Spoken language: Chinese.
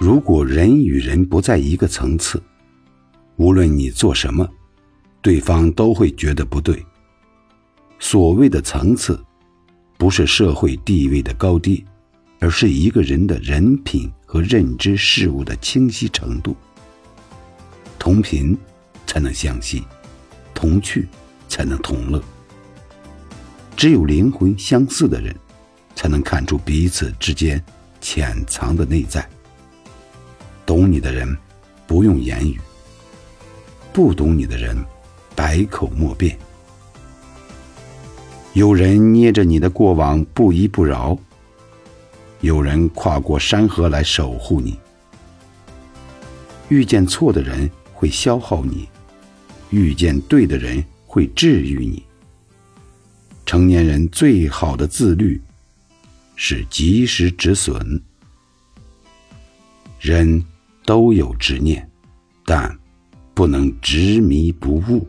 如果人与人不在一个层次，无论你做什么，对方都会觉得不对。所谓的层次，不是社会地位的高低，而是一个人的人品和认知事物的清晰程度。同频才能相惜，同趣才能同乐。只有灵魂相似的人，才能看出彼此之间潜藏的内在。懂你的人，不用言语。不懂你的人，百口莫辩。有人捏着你的过往不依不饶，有人跨过山河来守护你。遇见错的人会消耗你，遇见对的人会治愈你。成年人最好的自律，是及时止损。人都有执念，但。不能执迷不悟。